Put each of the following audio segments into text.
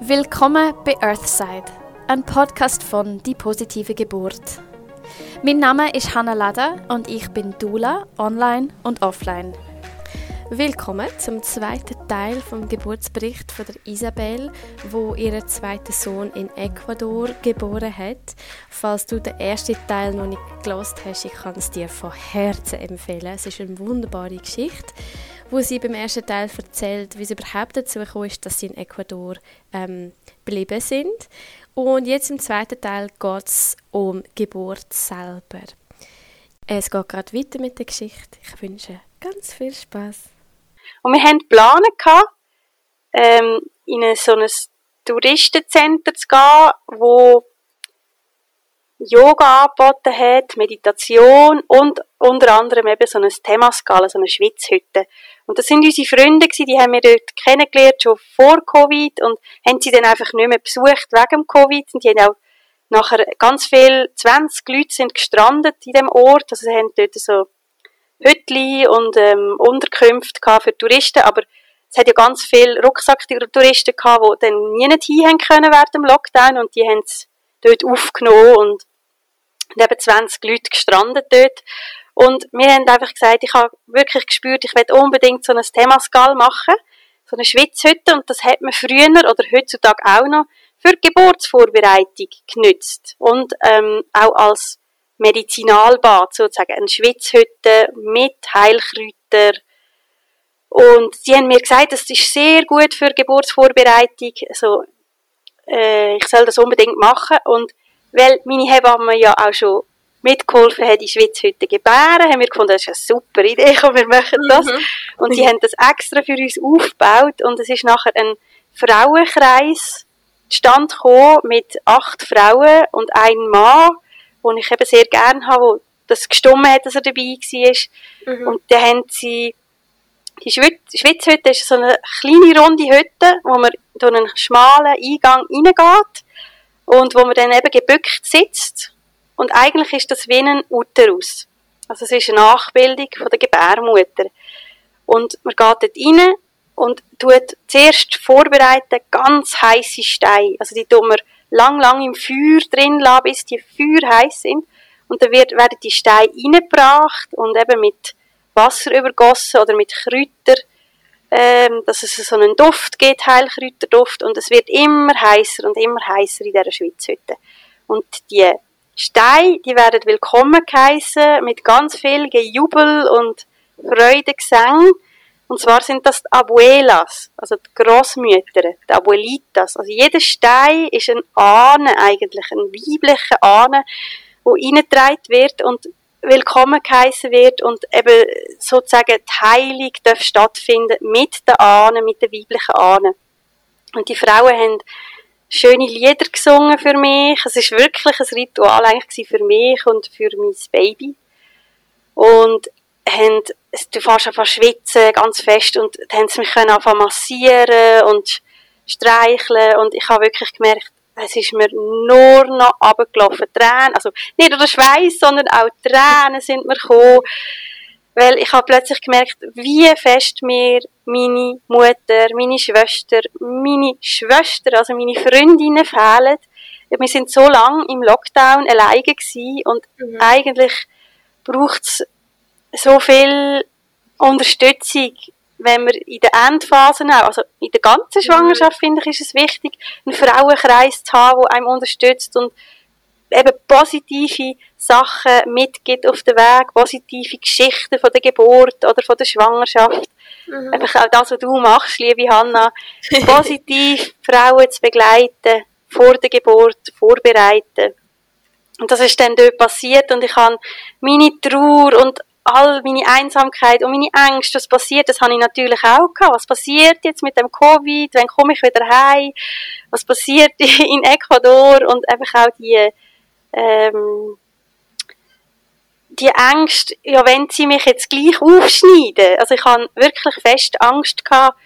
Willkommen bei Earthside, ein Podcast von Die positive Geburt. Mein Name ist Hannah Lada und ich bin Dula, online und offline. Willkommen zum zweiten Teil vom Geburtsbericht von der Isabel, wo ihren zweiten Sohn in Ecuador geboren hat. Falls du den ersten Teil noch nicht gelost hast, ich kann es dir von Herzen empfehlen. Es ist eine wunderbare Geschichte wo sie beim ersten Teil erzählt, wie es überhaupt dazu gekommen ist, dass sie in Ecuador ähm, geblieben sind. Und jetzt im zweiten Teil geht es um Geburt selber. Es geht gerade weiter mit der Geschichte. Ich wünsche ganz viel Spaß. Und wir Pläne gehabt, ähm, in so ein Touristencenter zu gehen, wo Yoga angeboten hat, Meditation und unter anderem eben so ein Themaskala, so eine Schwitzhütte. Und das sind unsere Freunde die haben wir dort kennengelernt, schon vor Covid und haben sie dann einfach nicht mehr besucht wegen Covid und die haben auch nachher ganz viel, 20 Leute sind gestrandet in dem Ort, also sie haben dort so Hütli und ähm, Unterkünfte für Touristen, aber es hat ja ganz viele Rucksacktouristen gehabt, die dann nie nicht hin können während dem Lockdown und die haben es dort aufgenommen und, und eben 20 Leute gestrandet dort. Und wir haben einfach gesagt, ich habe wirklich gespürt, ich will unbedingt so ein Themascal machen, so eine Schwitzhütte und das hat man früher oder heutzutage auch noch für die Geburtsvorbereitung genützt und ähm, auch als Medizinalbad sozusagen, eine Schwitzhütte mit Heilkräuter und sie haben mir gesagt, das ist sehr gut für Geburtsvorbereitung, also äh, ich soll das unbedingt machen. Und weil meine Hebamme ja auch schon mitgeholfen hat, die Schwitzhütte gebären, haben wir gefunden, das ist eine super Idee, komm, wir machen das. Mhm. Und sie haben das extra für uns aufgebaut und es ist nachher ein Frauenkreis stand gekommen mit acht Frauen und einem Mann, den ich eben sehr gerne habe, wo das gestummen hat, dass er dabei war. Mhm. Und dann haben sie die Schwitzhütte ist so eine kleine runde Hütte, wo man durch einen schmalen Eingang reingeht und wo man dann eben gebückt sitzt. Und eigentlich ist das wie ein Uterus. Also es ist eine Nachbildung von der Gebärmutter. Und man geht dort rein und tut zuerst vorbereiten ganz heiße Steine. Also die tun wir lang, lang im Feuer drin lassen, bis die Feuer heiß sind. Und dann wird, werden die Steine reingebracht und eben mit Wasser übergossen oder mit Kräutern, ähm, dass es so einen Duft gibt, Heilkräuterduft, und es wird immer heißer und immer heißer in dieser Schwitzhütte. Und die Steine, die werden willkommen geheissen, mit ganz viel Gejubel und Freudegesang. Und zwar sind das die Abuelas, also die Großmütter, die Abuelitas. Also jeder Stein ist ein Ahne eigentlich, ein weiblicher Ahne, wo reingetragen wird und willkommen geheißen wird und eben sozusagen die Heilung darf stattfinden mit den Ahnen, mit den weiblichen Ahnen. Und die Frauen haben schöne Lieder gesungen für mich. Es ist wirklich ein Ritual eigentlich für mich und für mein Baby. Und haben, du fährst einfach schwitzen, ganz fest, und dann haben sie mich anfangen massieren und streicheln, und ich habe wirklich gemerkt, es ist mir nur noch abgelaufen. Tränen, also nicht nur der Schweiß, sondern auch Tränen sind mir gekommen. Weil ich habe plötzlich gemerkt, wie fest mir meine Mutter, meine Schwester, meine Schwester, also meine Freundinnen fehlen. Wir sind so lange im Lockdown alleine gewesen und mhm. eigentlich braucht es so viel Unterstützung wenn wir in der Endphase auch, also in der ganzen Schwangerschaft, mhm. finde ich, ist es wichtig, einen Frauenkreis zu haben, der einem unterstützt und eben positive Sachen mitgibt auf den Weg, positive Geschichten von der Geburt oder von der Schwangerschaft. Mhm. Einfach auch das, was du machst, liebe Hanna, positiv Frauen zu begleiten, vor der Geburt, vorbereiten. Und das ist dann dort passiert und ich habe meine Trauer und all meine Einsamkeit und meine Ängste, was passiert, das habe ich natürlich auch gehabt. Was passiert jetzt mit dem Covid? Wann komme ich wieder heim? Was passiert in Ecuador? Und einfach auch die, ähm, die Ängste, ja, wenn sie mich jetzt gleich aufschneiden. Also ich habe wirklich fest Angst gehabt,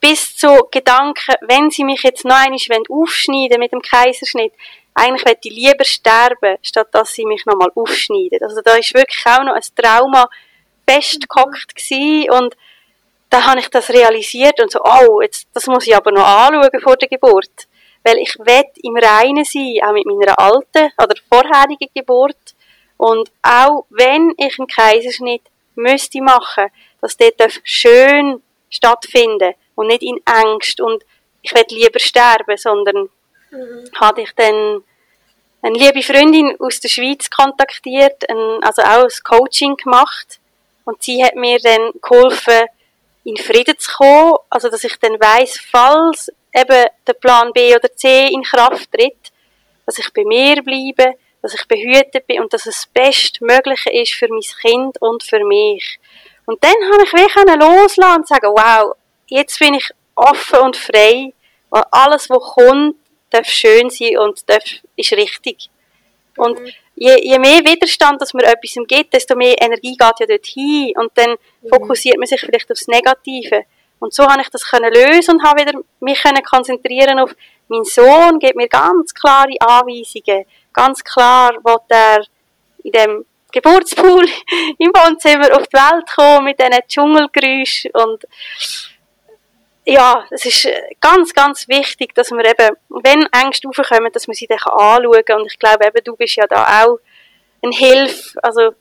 bis zu Gedanken, wenn sie mich jetzt noch einmal aufschneiden mit dem Kaiserschnitt, eigentlich möchte ich lieber sterben, statt dass sie mich nochmal aufschneiden. Also da ist wirklich auch noch ein Trauma festgehockt gewesen und dann habe ich das realisiert und so, oh, jetzt, das muss ich aber noch anschauen vor der Geburt. Weil ich will im Reinen sein, auch mit meiner alten oder vorherigen Geburt. Und auch wenn ich einen Kaiserschnitt müsste machen, dass der schön stattfinden und nicht in Angst und ich will lieber sterben, sondern mhm. hatte ich dann eine liebe Freundin aus der Schweiz kontaktiert, ein, also auch ein Coaching gemacht und sie hat mir dann geholfen, in Frieden zu kommen, also dass ich dann weiss, falls eben der Plan B oder C in Kraft tritt, dass ich bei mir bleibe, dass ich behütet bin und dass es das Bestmögliche ist für mein Kind und für mich. Und dann habe ich wirklich loslassen und sagen, wow, jetzt bin ich offen und frei, weil alles, was kommt, darf schön sein und darf, ist richtig. Und mhm. je, je mehr Widerstand, dass man etwas gibt, desto mehr Energie geht ja dort hin und dann mhm. fokussiert man sich vielleicht aufs Negative. Und so habe ich das können lösen und habe wieder mich können konzentrieren auf mein Sohn, gibt mir ganz klare Anweisungen, ganz klar, wo er in dem Geburtspool im Wohnzimmer auf die Welt kommen mit diesen Dschungelgeräuschen und ja, es ist ganz, ganz wichtig, dass man eben, wenn Ängste aufkommen, dass man sie dann anschauen kann. Und ich glaube eben, du bist ja da auch eine Hilfe. Also,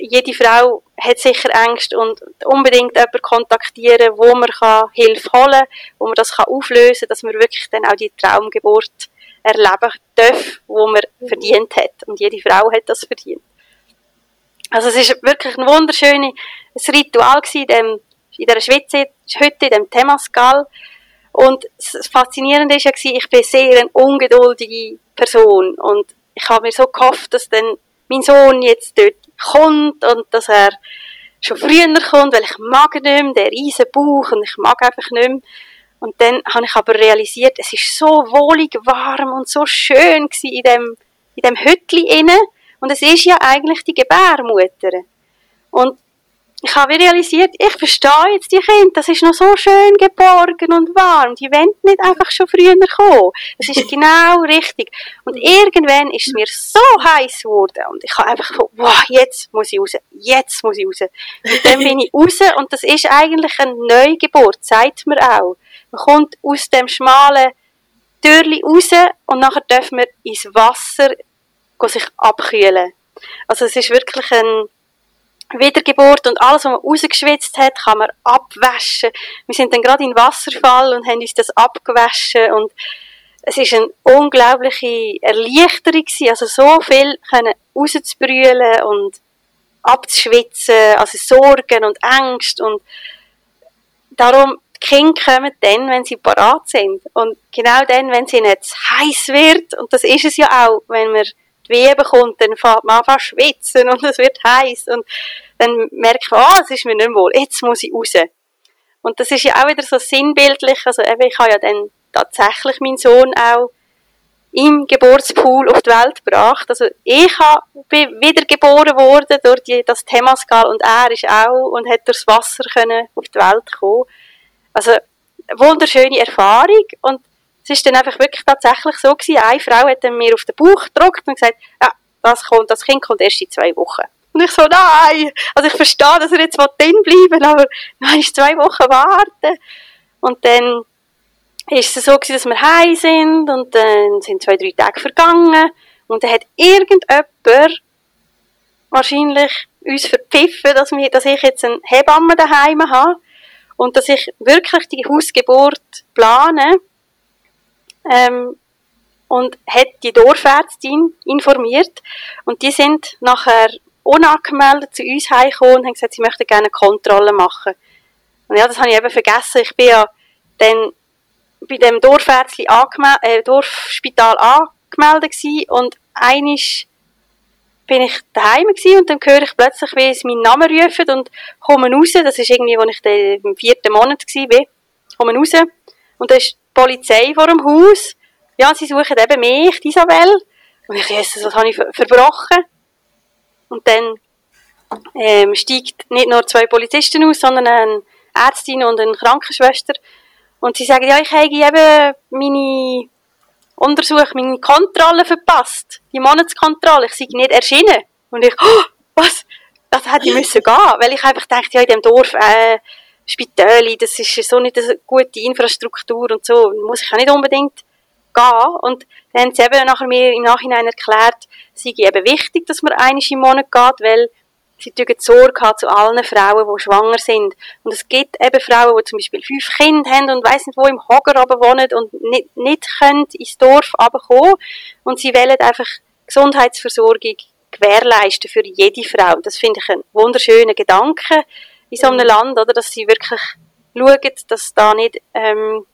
jede Frau hat sicher Ängste und unbedingt jemanden kontaktieren, wo man kann Hilfe holen kann, wo man das kann auflösen kann, dass man wirklich dann auch die Traumgeburt erleben darf, wo man verdient hat. Und jede Frau hat das verdient. Also es ist wirklich ein wunderschönes Ritual gewesen, dem, in dieser Schweizer Hütte, in dem Temascal. Und das Faszinierende war ja, ich bin sehr eine ungeduldige Person und ich habe mir so gehofft, dass dann mein Sohn jetzt dort kommt und dass er schon früher kommt, weil ich mag nicht mehr, der riesen Bauch und ich mag einfach nicht mehr. Und dann habe ich aber realisiert, es ist so wohlig warm und so schön in dem, in dem Hütli inne. Und es ist ja eigentlich die Gebärmutter. Und ich habe realisiert, ich verstehe jetzt die Kinder, das ist noch so schön geborgen und warm. Die wollen nicht einfach schon früher kommen. Das ist genau richtig. Und irgendwann ist es mir so heiß geworden und ich habe einfach so, wow, jetzt muss ich raus, jetzt muss ich raus. Und dann bin ich raus und das ist eigentlich eine Neugeburt, sagt man auch. Man kommt aus dem schmalen Türli raus und nachher dürfen wir ins Wasser sich abkühlen. Also es ist wirklich ein Wiedergeburt und alles, was man rausgeschwitzt hat, kann man abwaschen. Wir sind dann gerade in Wasserfall und haben uns das abgewaschen und es ist eine unglaubliche Erleichterung gewesen, also so viel können rauszubrüllen und abzuschwitzen, also Sorgen und Ängste und darum, die Kinder kommen dann, wenn sie parat sind und genau dann, wenn sie nicht heiß wird und das ist es ja auch, wenn man Wehen bekommt, dann fängt man an schwitzen und es wird heiß und dann merkt man, ah, oh, es ist mir nicht wohl, jetzt muss ich raus. Und das ist ja auch wieder so sinnbildlich, also eben, ich habe ja dann tatsächlich meinen Sohn auch im Geburtspool auf die Welt gebracht. Also ich bin wiedergeboren worden durch die, das Temascal und er ist auch und hat durchs Wasser können auf die Welt kommen. Also wunderschöne Erfahrung und es ist dann einfach wirklich tatsächlich so gewesen, eine Frau hat mir auf den Bauch gedruckt und gesagt, ja, das kommt, das Kind kommt erst in zwei Wochen. Und ich so, nein, also ich verstehe, dass er jetzt drin bleiben aber nein, ist zwei Wochen warten. Und dann ist es so gewesen, dass wir heim sind und dann sind zwei, drei Tage vergangen und dann hat irgendjemand wahrscheinlich uns verpfiffen, dass, wir, dass ich jetzt eine Hebamme daheim habe und dass ich wirklich die Hausgeburt plane ähm, und hat die Dorfärztin informiert und die sind nachher unangemeldet zu uns heimgekommen und haben gesagt, sie möchten gerne eine Kontrolle machen. Und ja, das habe ich eben vergessen. Ich bin ja dann bei dem Dorfärztli äh, Dorfspital angemeldet gewesen und einisch bin ich daheim gewesen und dann höre ich plötzlich, wie sie meinen Namen rufen und komme raus. Das ist irgendwie, als ich dann im vierten Monat war, komme raus und da ist Polizei vor dem Haus. Ja, sie suchen eben mich, Isabel. Und ich, Jesus, was habe ich verbrochen? Und dann ähm, steigt nicht nur zwei Polizisten aus, sondern eine Ärztin und eine Krankenschwester. Und sie sagen, ja, ich habe eben meine Untersuchung, meine Kontrolle verpasst. Die Monatskontrolle. Ich sei nicht erschienen. Und ich, oh, was? Das hätte ich müssen gehen. Weil ich einfach dachte, ja, in dem Dorf, äh, Spitäle, das ist so nicht eine gute Infrastruktur und so, muss ich auch nicht unbedingt gehen. Und dann haben sie eben nachher mir im Nachhinein erklärt, es sei eben wichtig, dass man einmal im Monat geht, weil sie Sorge haben zu allen Frauen, die schwanger sind. Und es gibt eben Frauen, die zum Beispiel fünf Kinder haben und weiss nicht, wo im Hoger wohnen und nicht, nicht können ins Dorf kommen. Und sie wollen einfach Gesundheitsversorgung gewährleisten für jede Frau. Das finde ich einen wunderschönen Gedanke in so einem. Land, oder, dass sie wirklich schauen, dass da nicht ähm,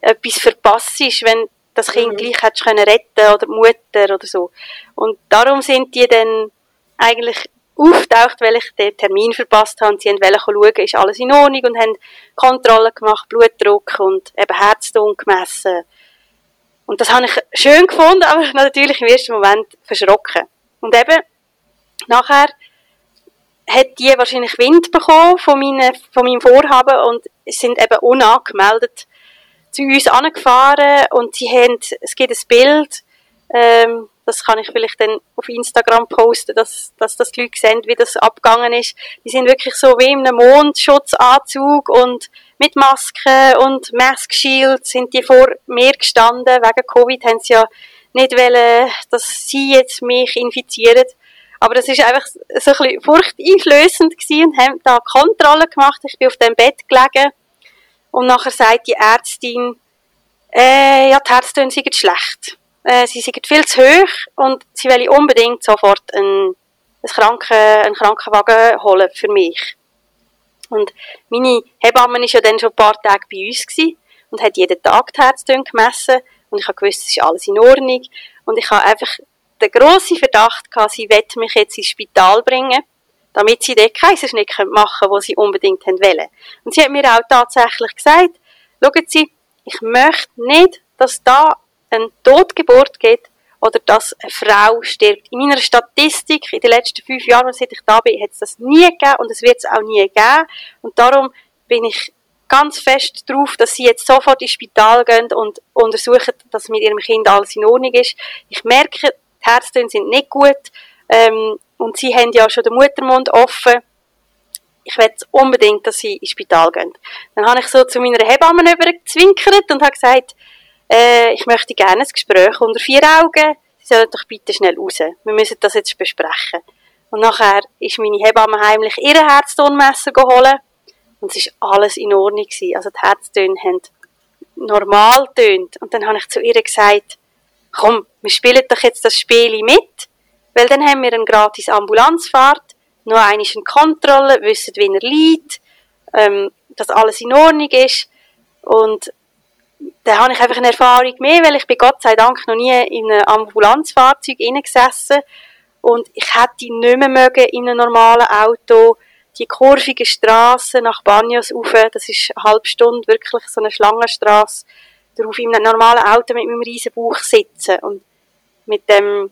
etwas verpasst ist, wenn das Kind mhm. gleich hättest können retten oder die Mutter oder so. Und darum sind die dann eigentlich auftaucht, weil ich den Termin verpasst habe. Sie wollten schauen, ist alles in Ordnung und haben Kontrollen gemacht, Blutdruck und eben Herzton gemessen. Und das habe ich schön gefunden, aber natürlich im ersten Moment verschrocken. Und eben, nachher hat die wahrscheinlich Wind bekommen von, meine, von meinem Vorhaben und sind eben unangemeldet zu uns angefahren und sie haben, es gibt ein Bild, ähm, das kann ich vielleicht dann auf Instagram posten, dass, dass das die Leute sehen, wie das abgegangen ist. Die sind wirklich so wie in einem Mondschutzanzug und mit Maske und Mask Shield sind die vor mir gestanden. Wegen Covid haben sie ja nicht wollen, dass sie jetzt mich infizieren. Aber das ist einfach so ein bisschen furchteinflößend und haben da Kontrolle gemacht. Ich bin auf dem Bett gelegen und nachher sagt die Ärztin, äh, ja, die Herztöne sind schlecht äh, sie sind viel zu hoch und sie wollen unbedingt sofort einen, einen, Kranken, einen Krankenwagen holen für mich. Und meine Hebamme war ja dann schon ein paar Tage bei uns gewesen und hat jeden Tag die Herztöne gemessen und ich habe gewusst, es ist alles in Ordnung und ich habe einfach den grossen Verdacht gehabt, sie wollte mich jetzt ins Spital bringen, damit sie den Kaiserschnitt machen können, den sie unbedingt wollen. Und sie hat mir auch tatsächlich gesagt, schauen Sie, ich möchte nicht, dass da eine Totgeburt gibt oder dass eine Frau stirbt. In meiner Statistik in den letzten fünf Jahren, seit ich da bin, hat es das nie gegeben und es wird es auch nie geben. Und darum bin ich ganz fest darauf, dass sie jetzt sofort ins Spital gehen und untersuchen, dass mit ihrem Kind alles in Ordnung ist. Ich merke, Herztöne sind nicht gut ähm, und sie haben ja schon den Muttermund offen. Ich will unbedingt, dass sie ins Spital gehen. Dann habe ich so zu meiner Hebamme übergezwinkert und habe gesagt, äh, ich möchte gerne ein Gespräch unter vier Augen. Sie sollen doch bitte schnell raus. Wir müssen das jetzt besprechen. Und nachher ist meine Hebamme heimlich ihre Herztonmesser geholt. Und es war alles in Ordnung gewesen. Also die Herztöne haben normal tönt. Und dann habe ich zu ihr gesagt, komm, wir spielen doch jetzt das Spiel mit, weil dann haben wir eine gratis Ambulanzfahrt, noch eine Kontrolle, wissen, wie er liegt, ähm, dass alles in Ordnung ist. Und da habe ich einfach eine Erfahrung mehr, weil ich bin Gott sei Dank noch nie in einem Ambulanzfahrzeug gesessen und ich hätte nicht mehr mögen in einem normalen Auto die kurvige Straße nach Banyos rauf, das ist eine halbe Stunde wirklich so eine Schlangenstraße, darauf in einem normalen Auto mit meinem riesen Bauch sitzen und mit dem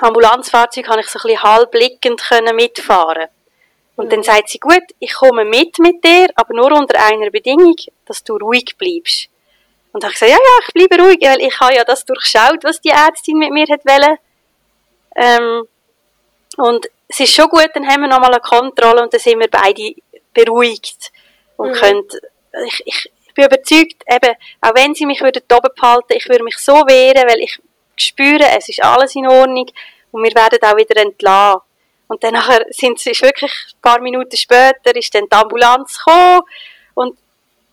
Ambulanzfahrzeug kann ich so ein bisschen halblickend mitfahren. Und mhm. dann sagt sie, gut, ich komme mit mit dir, aber nur unter einer Bedingung, dass du ruhig bleibst. Und habe ich gesagt, ja, ja, ich bleibe ruhig, weil ich habe ja das durchschaut, was die Ärztin mit mir hat wollen. Ähm, und es ist schon gut, dann haben wir nochmal eine Kontrolle und dann sind wir beide beruhigt. Und mhm. können, ich, ich, ich bin überzeugt, eben, auch wenn sie mich würden oben behalten, ich würde mich so wehren, weil ich spüre, es ist alles in Ordnung und wir werden auch wieder entlassen. Und dann nachher sind es wirklich ein paar Minuten später ist dann die Ambulanz gekommen und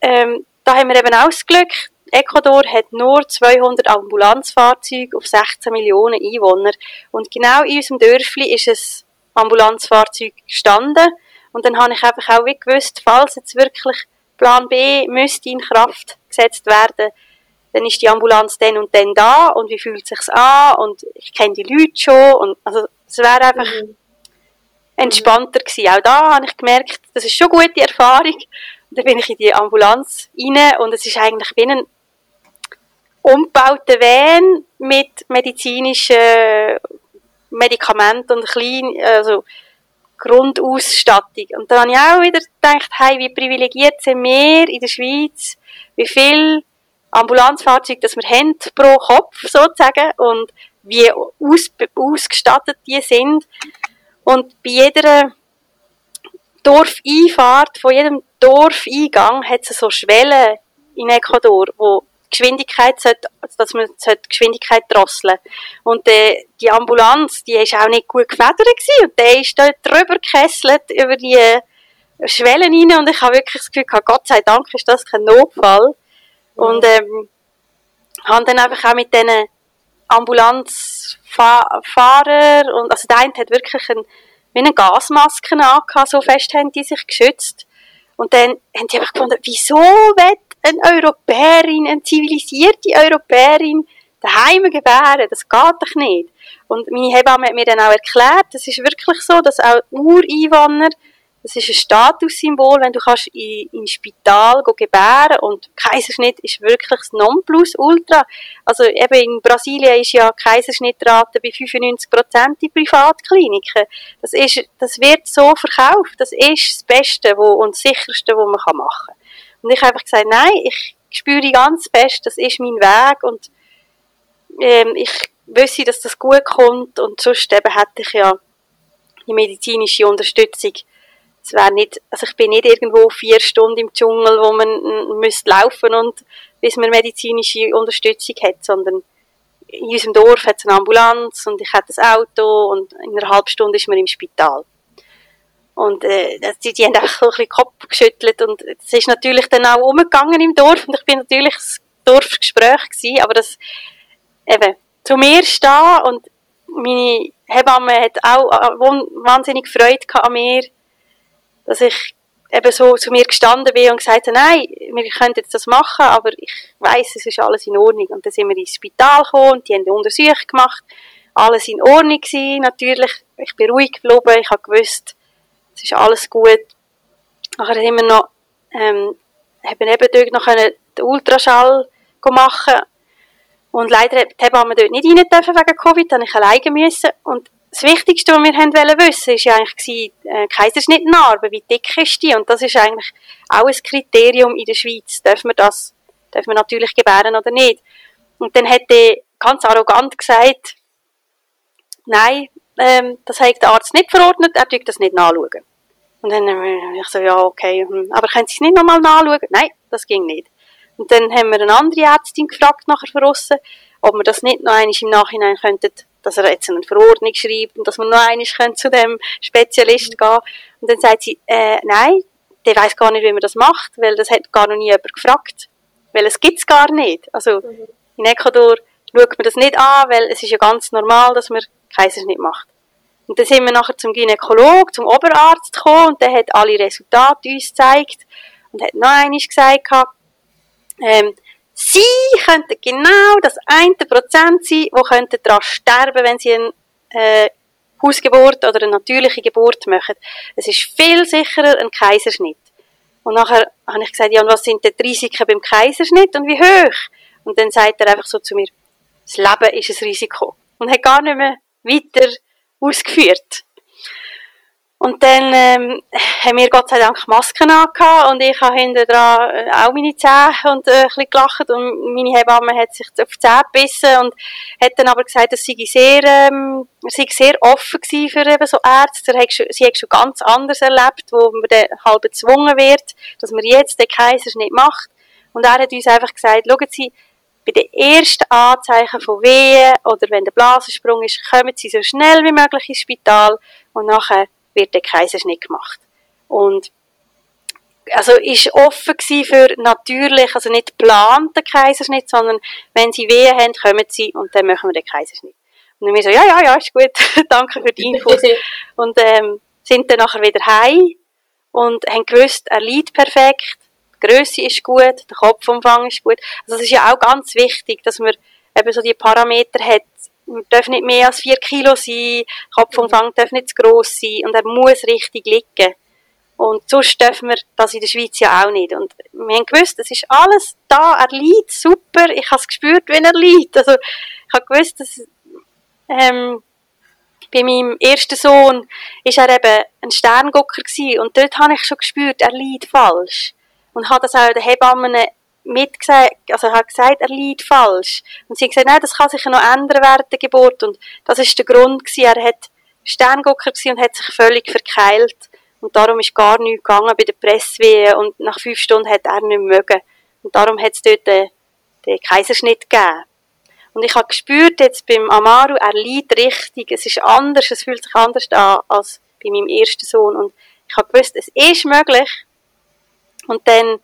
ähm, da haben wir eben auch das Glück, Ecuador hat nur 200 Ambulanzfahrzeuge auf 16 Millionen Einwohner. Und genau in unserem Dörfli ist ein Ambulanzfahrzeug gestanden. Und dann habe ich einfach auch gewusst, falls jetzt wirklich Plan B müsste in Kraft gesetzt werden, dann ist die Ambulanz dann und dann da und wie fühlt es sich an und ich kenne die Leute schon und also es wäre einfach mhm. entspannter gewesen. Auch da habe ich gemerkt, das ist schon eine gute Erfahrung. Und dann bin ich in die Ambulanz rein und es ist eigentlich wie ein umgebauten Van mit medizinischen Medikamenten und klein, also Grundausstattung. Und dann habe ich auch wieder gedacht, hey, wie privilegiert sind wir in der Schweiz, wie viel Ambulanzfahrzeuge das wir haben pro Kopf sozusagen und wie aus, ausgestattet die sind. Und bei jeder Dorfeinfahrt von jedem Dorfeingang hat es so Schwellen in Ecuador, wo Geschwindigkeit sollte, dass man sollte Geschwindigkeit drosseln Und äh, die Ambulanz, die ist auch nicht gut gefedert gewesen, und der ist dort drüber gekesselt über die Schwellen rein und ich habe wirklich das Gefühl gehabt, Gott sei Dank ist das kein Notfall. Und ähm, habe dann einfach auch mit diesen Ambulanzfahrer und also der eine hat wirklich ein, wie eine Gasmaske angehabt, so fest haben die sich geschützt. Und dann haben die einfach gefunden, wieso wird eine Europäerin, eine zivilisierte Europäerin daheim gebären? Das geht doch nicht. Und meine Hebamme hat mir dann auch erklärt, das ist wirklich so, dass auch Ureinwohner das ist ein Statussymbol, wenn du kannst in, in Spital gebären und Kaiserschnitt ist wirklich das Nonplusultra. Also eben in Brasilien ist ja Kaiserschnittrate bei 95 Prozent in Privatkliniken. Das ist, das wird so verkauft. Das ist das Beste wo, und das Sicherste, was man machen kann. Und ich habe einfach gesagt, nein, ich spüre ganz fest, das ist mein Weg und ähm, ich wüsste, dass das gut kommt und sonst eben hätte ich ja die medizinische Unterstützung es wäre nicht, also ich bin nicht irgendwo vier Stunden im Dschungel, wo man müsste laufen und bis man medizinische Unterstützung hat, sondern in unserem Dorf hat es eine Ambulanz und ich hatte ein Auto und in einer halben Stunde ist man im Spital. Und äh, die, die haben einfach so ein bisschen Kopf geschüttelt und es ist natürlich dann auch umgegangen im Dorf und ich bin natürlich das Dorfgespräch gewesen, aber das eben zu mir stehen und meine Hebamme hat auch äh, wahnsinnig Freude an mir dass ich eben so zu mir gestanden bin und gesagt habe, nein, wir können jetzt das machen, aber ich weiß, es ist alles in Ordnung. Und dann sind wir ins Spital gekommen und die haben eine Untersuchung gemacht. Alles in Ordnung gewesen, natürlich. Ich bin ruhig geblieben, ich habe gewusst, es ist alles gut. Nachher haben wir noch, ähm, haben eben dort noch den Ultraschall machen und leider haben wir dort nicht rein dürfen wegen Covid, dann ich alleine müssen. Und das Wichtigste, was wir haben wollen wissen, ist ja eigentlich äh, Kaiserschnittnarbe, wie dick ist die? Und das ist eigentlich auch ein Kriterium in der Schweiz. Dürfen wir das, dürfen wir natürlich gebären oder nicht? Und dann hat er ganz arrogant gesagt, nein, ähm, das hat der Arzt nicht verordnet, er tut das nicht nachschauen. Und dann habe ich so, ja, okay, hm, aber können Sie es nicht nochmal nachschauen? Nein, das ging nicht. Und dann haben wir eine andere Ärztin gefragt nachher von aussen, ob wir das nicht noch einmal im Nachhinein könnten dass er jetzt eine Verordnung schreibt und dass man noch einmal zu dem Spezialist gehen Und dann sagt sie, äh, nein, der weiß gar nicht, wie man das macht, weil das hat gar noch nie jemand gefragt. Weil es gibt's gar nicht. Also, mhm. in Ecuador schaut man das nicht an, weil es ist ja ganz normal, dass man Kaiserschnitt macht. Und dann sind wir nachher zum Gynäkolog, zum Oberarzt gekommen und der hat alle Resultate uns gezeigt und hat noch einmal gesagt, ähm, Sie könnten genau das eine Prozent sein, wo könnten daran sterben, wenn sie eine äh, Hausgeburt oder eine natürliche Geburt machen. Es ist viel sicherer ein Kaiserschnitt. Und nachher habe ich gesagt, ja, und was sind denn die Risiken beim Kaiserschnitt und wie hoch? Und dann sagt er einfach so zu mir, das Leben ist ein Risiko. Und hat gar nicht mehr weiter ausgeführt. Und dann ähm, haben wir Gott sei Dank Masken angehabt und ich habe hinten dran äh, auch meine Zähne und äh, ein bisschen gelacht und meine Hebamme hat sich auf die Zähne gebissen und hat dann aber gesagt, dass sie sehr, ähm, sei sehr offen gewesen für eben so Ärzte. Sie hat schon ganz anders erlebt, wo man dann halb gezwungen wird, dass man jetzt den Kaiserschnitt macht. Und er hat uns einfach gesagt, schauen Sie, bei den ersten Anzeichen von Wehen oder wenn der Blasensprung ist, kommen Sie so schnell wie möglich ins Spital und nachher wird der Kaiserschnitt gemacht. Und also ist offen für natürlich, also nicht geplanten Kaiserschnitt, sondern wenn sie Wehen haben, kommen sie und dann machen wir den Kaiserschnitt. Und dann wir so, ja, ja, ja, ist gut, danke für die Infos. und ähm, sind dann nachher wieder heim und haben gewusst, er liegt perfekt, die Grösse ist gut, der Kopfumfang ist gut. Also es ist ja auch ganz wichtig, dass man eben so die Parameter hat, darf nicht mehr als 4 Kilo sein, Kopfumfang darf nicht zu gross sein und er muss richtig liegen. Und sonst dürfen wir das in der Schweiz ja auch nicht. Und wir haben gewusst, es ist alles da, er liegt super, ich habe es gespürt, wenn er liegt. Also ich habe gewusst, dass ähm, bei meinem ersten Sohn ist er eben ein Sterngucker gewesen und dort habe ich schon gespürt, er liegt falsch. Und habe das auch den Hebammen mitgesagt, also hat gesagt, er liegt falsch. Und sie hat gesagt, nein, das kann sich noch ändern während der Geburt. Und das ist der Grund gewesen. Er hat Sterngucker und hat sich völlig verkeilt. Und darum ist gar nichts gegangen bei der Presswehe und nach fünf Stunden hat er nicht mögen. Und darum hat es dort den, den Kaiserschnitt gegeben. Und ich habe gespürt jetzt beim Amaru, er liegt richtig, es ist anders, es fühlt sich anders an als bei meinem ersten Sohn. Und ich habe gewusst, es ist möglich. Und dann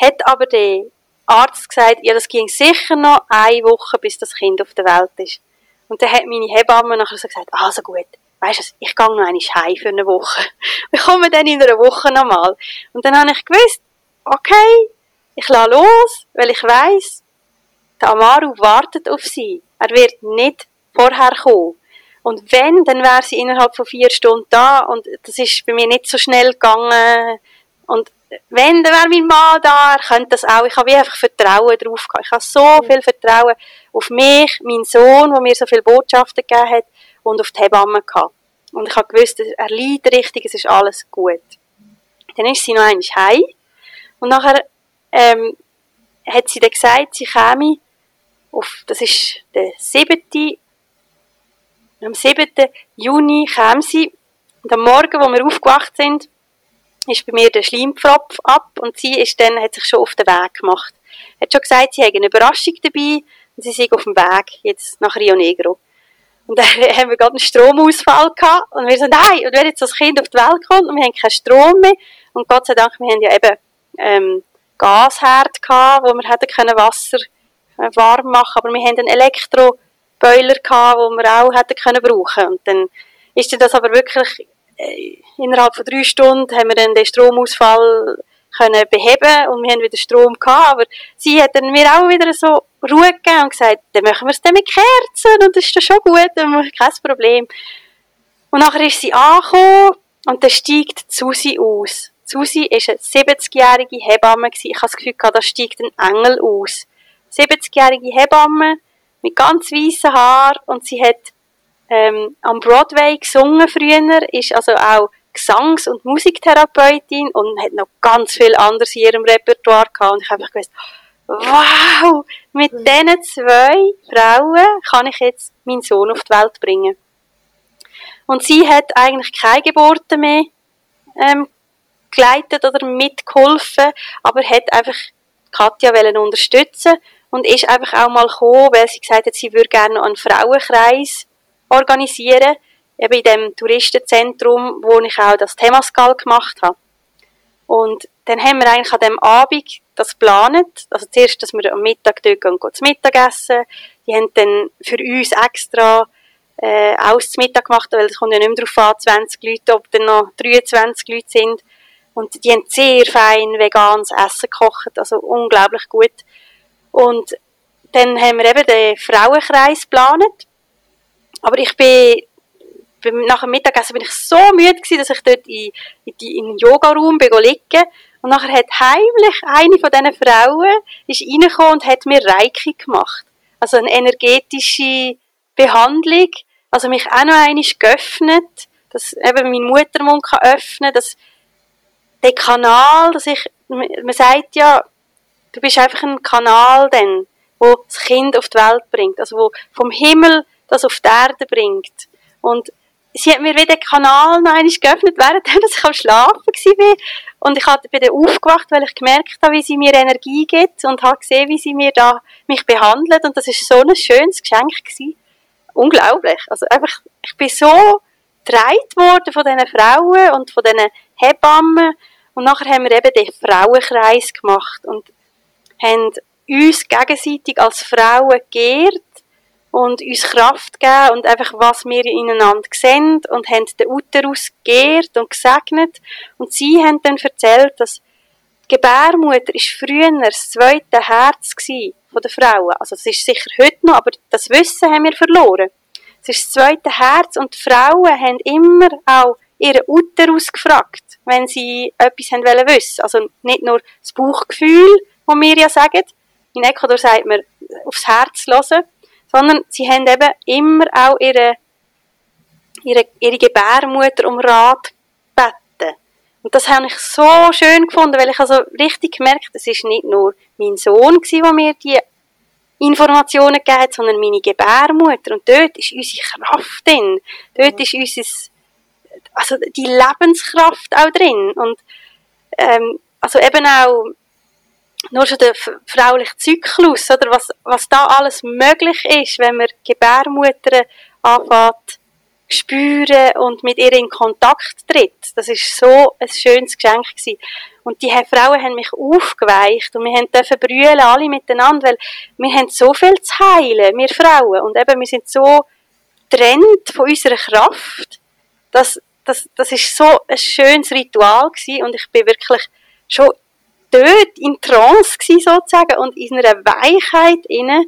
hat aber der Arzt gesagt, ja, das ging sicher noch eine Woche, bis das Kind auf der Welt ist. Und dann hat meine Hebamme nachher so gesagt, also gut, weisst du, ich gehe noch einmal heim für eine Woche. Ich komme dann in einer Woche nochmal. Und dann habe ich gewusst, okay, ich lasse los, weil ich weiss, der Amaru wartet auf sie. Er wird nicht vorher kommen. Und wenn, dann wäre sie innerhalb von vier Stunden da und das ist bei mir nicht so schnell gegangen. Und wenn, dann wäre mein Mann da, er könnte das auch. Ich habe wie einfach Vertrauen drauf gehabt. Ich habe so viel Vertrauen auf mich, meinen Sohn, der mir so viele Botschaften gegeben hat, und auf die Hebamme gehabt. Und ich habe gewusst, er liegt richtig, es ist alles gut. Dann ist sie noch einmal heim. Und nachher, ähm, hat sie dann gesagt, sie käme auf, das ist der 7. Am 7. Juni kam sie. Und am Morgen, wo wir aufgewacht sind, ist bei mir der Schleimpfropf ab und sie ist dann, hat sich schon auf den Weg gemacht. Hat schon gesagt, sie hat eine Überraschung dabei und sie sind auf dem Weg jetzt nach Rio Negro. Und dann haben wir gerade einen Stromausfall gehabt und wir so, nein, und wenn jetzt das Kind auf die Welt kommt und wir haben keinen Strom mehr und Gott sei Dank, wir haben ja eben ähm, Gasherd gehabt, wo wir hätten können Wasser äh, warm machen, aber wir haben einen Elektroboiler gehabt, wo wir auch hätten können brauchen und dann ist das aber wirklich innerhalb von drei Stunden haben wir dann den Stromausfall können beheben und wir haben wieder Strom gehabt, aber sie hat dann mir auch wieder so Ruhe gegeben und gesagt, dann machen wir es dann mit Kerzen und das ist dann schon gut, dann machen wir kein Problem. Und nachher ist sie angekommen und dann steigt Susi aus. Susi ist eine 70-jährige Hebamme. Ich habe das Gefühl da steigt ein Engel aus. 70-jährige Hebamme mit ganz weißen Haaren und sie hat ähm, am Broadway gesungen früher, ist also auch Gesangs- und Musiktherapeutin und hat noch ganz viel anderes in ihrem Repertoire gehabt. Und ich habe gewusst, wow, mit mhm. diesen zwei Frauen kann ich jetzt meinen Sohn auf die Welt bringen. Und sie hat eigentlich keine Geburten mehr ähm, geleitet oder mitgeholfen, aber hat einfach Katja unterstützen und ist einfach auch mal gekommen, weil sie gesagt hat, sie würde gerne einen Frauenkreis organisieren, eben in dem Touristenzentrum, wo ich auch das Themascal gemacht habe. Und dann haben wir eigentlich an dem Abend das geplant. Also zuerst, dass wir am Mittag dort gehen, gehen zu Mittag essen. Die haben dann für uns extra äh, zum Mittag gemacht, weil es kommt ja nicht mehr darauf an, 20 Leute, ob dann noch 23 Leute sind. Und die haben sehr fein veganes Essen gekocht, also unglaublich gut. Und dann haben wir eben den Frauenkreis geplant. Aber ich bin, nach dem Mittagessen bin ich so müde gewesen, dass ich dort in, in, in den Yoga-Raum liegen und nachher hat heimlich eine von diesen Frauen ist reingekommen und hat mir Reiki gemacht. Also eine energetische Behandlung. Also mich auch noch einmal geöffnet, dass eben mein Muttermund kann öffnen, dass der Kanal, dass ich, man sagt ja, du bist einfach ein Kanal dann, wo das Kind auf die Welt bringt, also wo vom Himmel das auf die Erde bringt. Und sie hat mir wieder den Kanal noch geöffnet, während ich am Schlafen war. Und ich bin dann aufgewacht, weil ich gemerkt habe, wie sie mir Energie gibt und habe gesehen, wie sie mir da mich behandelt. Und das ist so ein schönes Geschenk gewesen. Unglaublich. Also einfach, ich bin so getragen worden von diesen Frauen und von diesen Hebammen. Und nachher haben wir eben den Frauenkreis gemacht und haben uns gegenseitig als Frauen geehrt und uns Kraft geben und einfach, was wir ineinander sehen und haben den Uterus geehrt und gesegnet. Und sie haben dann erzählt, dass die Gebärmutter ist früher das zweite Herz von der Frauen. Also das ist sicher heute noch, aber das Wissen haben wir verloren. Es ist das zweite Herz und die Frauen haben immer auch ihren Uterus gefragt, wenn sie etwas haben wollen wissen. Also nicht nur das Bauchgefühl, das wir ja sagen. In Ecuador sagt man, aufs Herz hören sondern sie haben eben immer auch ihre, ihre, ihre Gebärmutter um Rat gebeten. Und das habe ich so schön gefunden, weil ich also richtig gemerkt, es ist nicht nur mein Sohn gewesen, der mir die Informationen gegeben hat, sondern meine Gebärmutter. Und dort ist unsere Kraft drin. Dort ist unser also die Lebenskraft auch drin und ähm, also eben auch nur schon der frauliche Zyklus, oder was, was da alles möglich ist, wenn man Gebärmutter anfängt spüren und mit ihr in Kontakt tritt. Das ist so ein schönes Geschenk gewesen. Und die Frauen haben mich aufgeweicht und wir haben dürfen brüllen, alle miteinander, weil wir haben so viel zu heilen, wir Frauen. Und eben, wir sind so trennt von unserer Kraft. Das, das, das ist so ein schönes Ritual gewesen und ich bin wirklich schon dort in Trance gewesen, sozusagen und in einer Weichheit inne.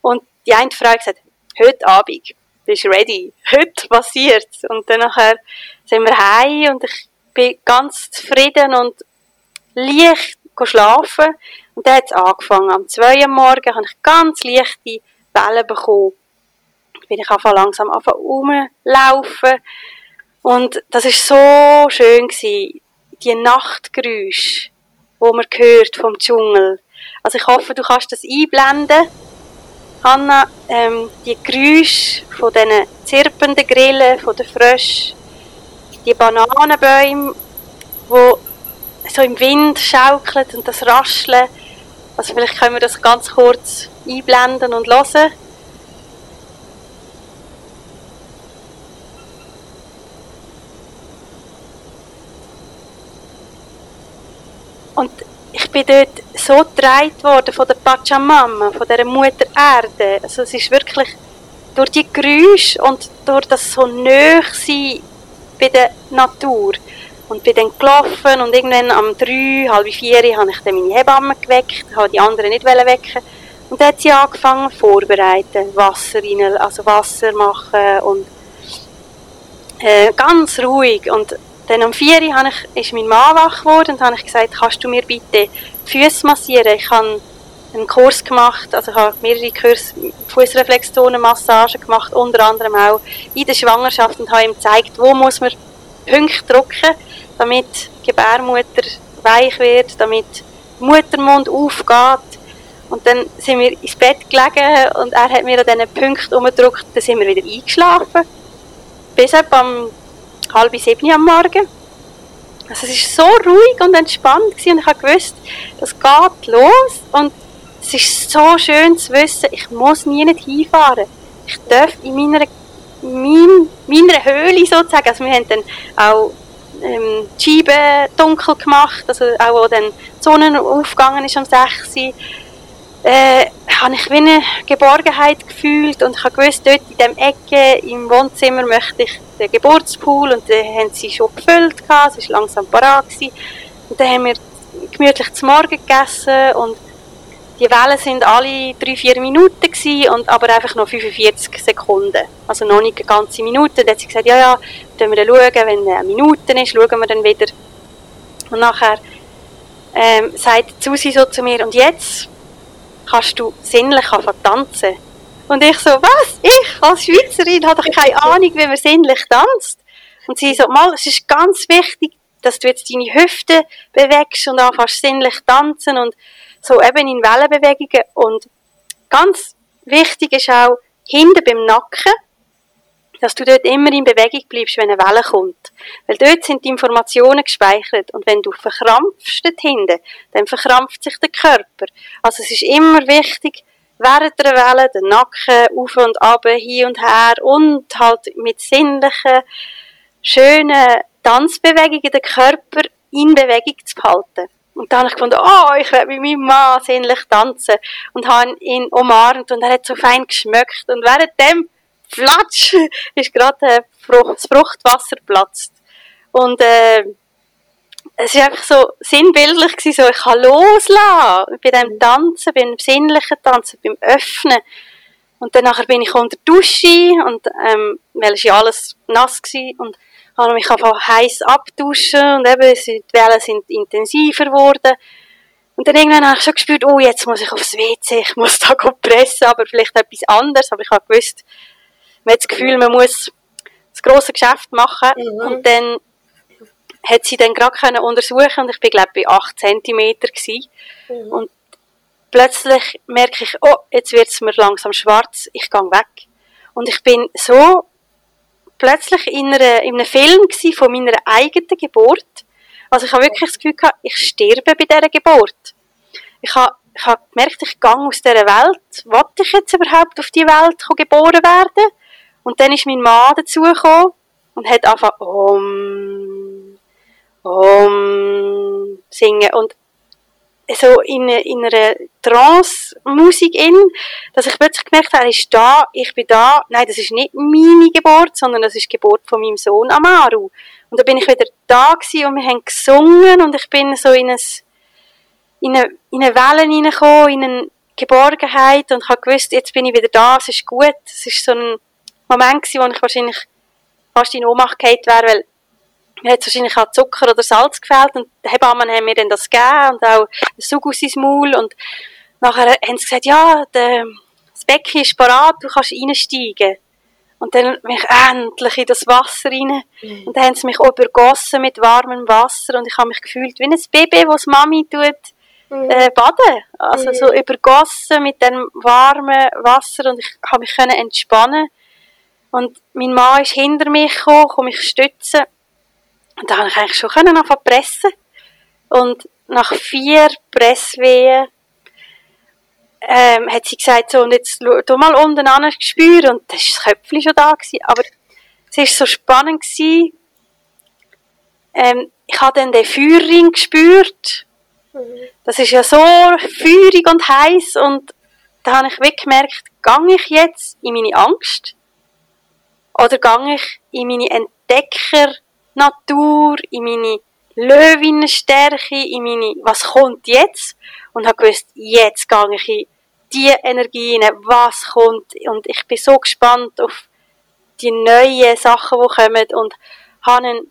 Und die eine Frau gesagt, heute Abend bist du ready, heute passiert Und dann nachher sind wir heim und ich bin ganz zufrieden und leicht schlafen. Und dann hat es angefangen. Am 2 Uhr morgen habe ich ganz leichte Wellen bekommen. Bin ich einfach langsam rumlaufen. Und das ist so schön gewesen. Die Nachtgeräusche, wo man hört vom Dschungel. Also ich hoffe, du kannst das einblenden. Hanna, ähm, die Geräusche von diesen zirpenden Grillen, von den Fröschen, die Bananenbäume, die so im Wind schaukeln und das Rascheln. Also vielleicht können wir das ganz kurz einblenden und hören. Und ich bin dort so getragen worden von der Pachamama, von der Mutter Erde. Also es ist wirklich durch die Geräusche und durch das so nahe sein bei der Natur. Und bin dann gelaufen und irgendwann am drei, halb vier habe ich dann meine Hebamme geweckt, habe die anderen nicht wecken. Und dann hat sie angefangen vorbereiten, Wasser rein, also Wasser machen und äh, ganz ruhig und dann um vier Uhr ist mein Mann wach geworden und habe ich gesagt, kannst du mir bitte die Füße massieren? Ich habe einen Kurs gemacht, also ich habe mehrere Kurs Fußreflexzonenmassage gemacht, unter anderem auch in der Schwangerschaft und habe ihm gezeigt, wo muss man Punkte drücken, damit die Gebärmutter weich wird, damit der Muttermund aufgeht. Und dann sind wir ins Bett gelegen und er hat mir an diesen Punkten umgedrückt, dann sind wir wieder eingeschlafen. Bis etwa am halb sieben am Morgen. Also es war so ruhig und entspannt gewesen und ich habe gewusst, das geht los und es ist so schön zu wissen, ich muss nie nicht hinfahren. Ich darf in meiner, mein, meiner Höhle sozusagen, also wir haben dann auch ähm, die Scheiben dunkel gemacht, also auch wo dann die Sonne aufgegangen ist um 6 Uhr, äh, habe ich wie eine Geborgenheit gefühlt und ich habe gewusst, dort in dem Ecke im Wohnzimmer möchte ich den Geburtspool und den haben sie schon gefüllt, es war langsam parat und dann haben wir gemütlich zum Morgen gegessen und die Wellen sind alle drei, vier Minuten gewesen, und aber einfach noch 45 Sekunden. Also noch nicht eine ganze Minute. Dann hat sie gesagt, ja, ja, dann wir dann schauen, wenn eine Minute ist, schauen wir dann wieder. Und nachher ähm, sagt Susi so zu mir, und jetzt kannst du sinnlich tanzen. Und ich so, was? Ich als Schweizerin habe doch keine Ahnung, wie man sinnlich tanzt. Und sie so, mal, es ist ganz wichtig, dass du jetzt deine Hüfte bewegst und anfängst sinnlich tanzen und so eben in Wellenbewegungen. Und ganz wichtig ist auch, hinten beim Nacken, dass du dort immer in Bewegung bleibst, wenn eine Welle kommt. Weil dort sind die Informationen gespeichert. Und wenn du verkrampfst dort hinten, dann verkrampft sich der Körper. Also es ist immer wichtig, während der Welle den Nacken auf und ab, hin und her und halt mit sinnlichen, schönen Tanzbewegungen den Körper in Bewegung zu behalten. Und dann habe ich gefunden, oh, ich werde mit meinem Mann sinnlich tanzen. Und habe ihn umarmt und er hat so fein geschmeckt. Und während dem Flatsch ist gerade äh, das Fruchtwasser platzt. Und äh, es war einfach so sinnbildlich gewesen, so ich kann loslassen bei dem Tanzen, beim sinnlichen Tanzen, beim Öffnen. Und dann nachher bin ich unter der Dusche und ähm, weil es ja alles nass war und habe mich einfach heiß abduschen und eben die Wellen sind intensiver geworden. Und dann irgendwann habe ich schon gespürt, oh, jetzt muss ich aufs WC, ich muss da pressen, aber vielleicht etwas anderes. Aber ich habe gewusst, man hat das Gefühl, man muss das grosse Geschäft machen. Mhm. Und dann hat sie dann gerade können untersuchen und ich bin glaube bei 8 cm mhm. und plötzlich merke ich, oh, jetzt wird es mir langsam schwarz, ich gehe weg. Und ich bin so plötzlich in, einer, in einem Film von meiner eigenen Geburt. Also ich habe wirklich das Gefühl gehabt, ich sterbe bei dieser Geburt. Ich habe, ich habe gemerkt, ich gehe aus dieser Welt. Wollte ich jetzt überhaupt auf die Welt geboren werden? Und dann ist mein Mann dazugekommen und hat angefangen, um, um, singen. Und so in, in einer Trance-Musik in, dass ich plötzlich gemerkt habe, er ist da, ich bin da. Nein, das ist nicht meine Geburt, sondern das ist die Geburt von meinem Sohn Amaru. Und da bin ich wieder da gewesen und wir haben gesungen und ich bin so in, ein, in, eine, in eine Welle hineingekommen, in eine Geborgenheit und habe gewusst, jetzt bin ich wieder da, es ist gut. Es ist so ein Moment gewesen, wo ich wahrscheinlich fast in Ohnmacht gefallen wäre, weil mir hat wahrscheinlich auch Zucker oder Salz gefehlt und die Hebammen haben mir dann das gegeben und auch ein Sug aus ins Maul und nachher haben sie gesagt, ja, der, das Becken ist parat, du kannst reinsteigen. Und dann bin ich endlich in das Wasser rein. Mhm. Und dann haben sie mich übergossen mit warmem Wasser und ich habe mich gefühlt wie ein Baby, das Mami tut, mhm. äh, baden. Also mhm. so übergossen mit dem warmen Wasser und ich habe mich können entspannen. Und mein Mann ist hinter mich gekommen, um mich zu stützen. Und da konnte ich eigentlich schon können anfangen pressen. Und nach vier Presswehen ähm, hat sie gesagt, so, und jetzt tu mal unten an spüren. Und das war das Köpfchen schon da. Gewesen. Aber es war so spannend. Gewesen. Ähm, ich habe dann den Feuerring gespürt. Das ist ja so feurig und heiß und da habe ich gemerkt, gehe ich jetzt in meine Angst oder gehe ich in meine Entdecker Natur, in meine Löwinnenstärke, in meine, was kommt jetzt? Und habe gewusst, jetzt gehe ich in die Energien, was kommt. Und ich bin so gespannt auf die neuen Sachen, die kommen. Und habe,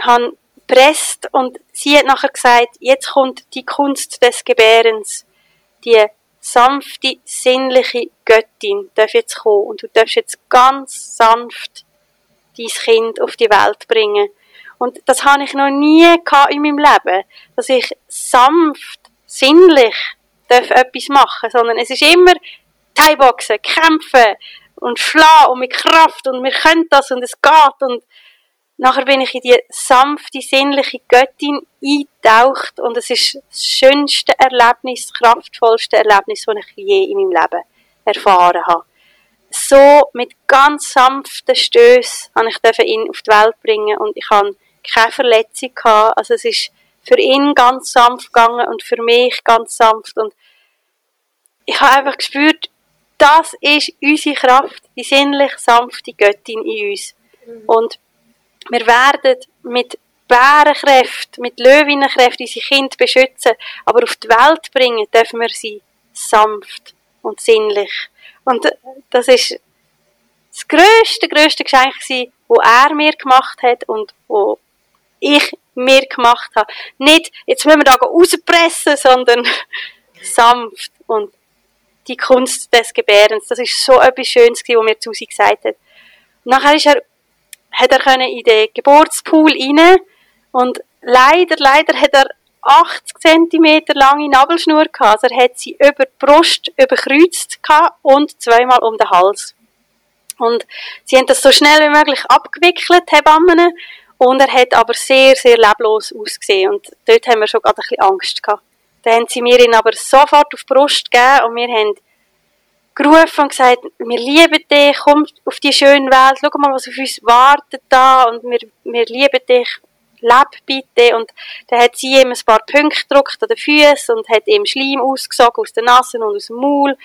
habe presst und sie hat nachher gesagt, jetzt kommt die Kunst des Gebärens. Die sanfte, sinnliche Göttin darf jetzt kommen. Und du darfst jetzt ganz sanft dein Kind auf die Welt bringen. Und das habe ich noch nie in meinem Leben, dass ich sanft, sinnlich darf etwas machen, sondern es ist immer Thai-Boxen, kämpfen und schlagen und mit Kraft und wir können das und es geht und nachher bin ich in die sanfte, sinnliche Göttin eingetaucht und es ist das schönste Erlebnis, das kraftvollste Erlebnis, das ich je in meinem Leben erfahren habe so mit ganz sanften Stößen habe ich ihn auf die Welt bringen und ich habe keine Verletzung gehabt. Also es ist für ihn ganz sanft gegangen und für mich ganz sanft und ich habe einfach gespürt, das ist unsere Kraft, die sinnlich sanfte Göttin in uns. Mhm. Und wir werden mit Bärenkräften, mit Löwinnenkräften unsere Kinder beschützen, aber auf die Welt bringen dürfen wir sie sanft und sinnlich. Und das ist das grösste, grösste Geschenk gewesen, wo er mir gemacht hat und wo ich mir gemacht habe. Nicht, jetzt müssen wir da rauspressen, sondern sanft und die Kunst des Gebärens. Das ist so etwas Schönes gewesen, was mir Susi gesagt hat. Nachher ist er, hat er können in den Geburtspool rein und leider, leider hat er 80 cm lange Nabelschnur gehabt. Also er hat sie über die Brust überkreuzt gehabt und zweimal um den Hals. Und sie haben das so schnell wie möglich abgewickelt, Hebammen. Und er hat aber sehr, sehr leblos ausgesehen. Und dort haben wir schon gerade ein bisschen Angst gehabt. Dann haben sie mir ihn aber sofort auf die Brust gegeben und wir haben gerufen und gesagt, wir lieben dich, komm auf die schöne Welt, schau mal, was auf uns wartet da und wir, wir lieben dich, leb bitte. Und dann hat sie ihm ein paar Punkte gedruckt an den Füßen und hat ihm Schleim ausgesogen aus den Nassen und aus dem Maul.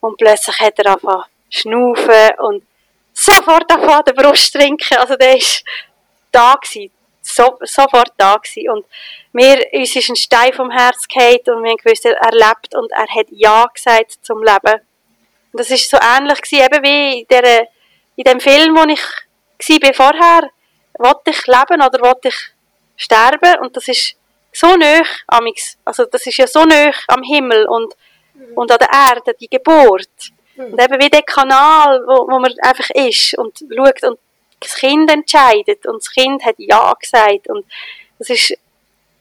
Und plötzlich hat er angefangen schnaufen und sofort angefangen den Brust trinken. Also der ist da gewesen. So, sofort da gewesen. Und mir, uns ist ein Stein vom Herz gefallen und wir haben gewusst, er lebt und er hat Ja gesagt zum Leben. Und das ist so ähnlich gewesen, eben wie in, der, in dem Film, wo ich war vorher. Wollte ich leben oder wollte ich sterben? Und das ist so nah, amix. Also das ist ja so nah am Himmel und, mhm. und an der Erde, die Geburt. Mhm. Und eben wie der Kanal, wo, wo man einfach ist und schaut und das Kind entscheidet und das Kind hat Ja gesagt und das ist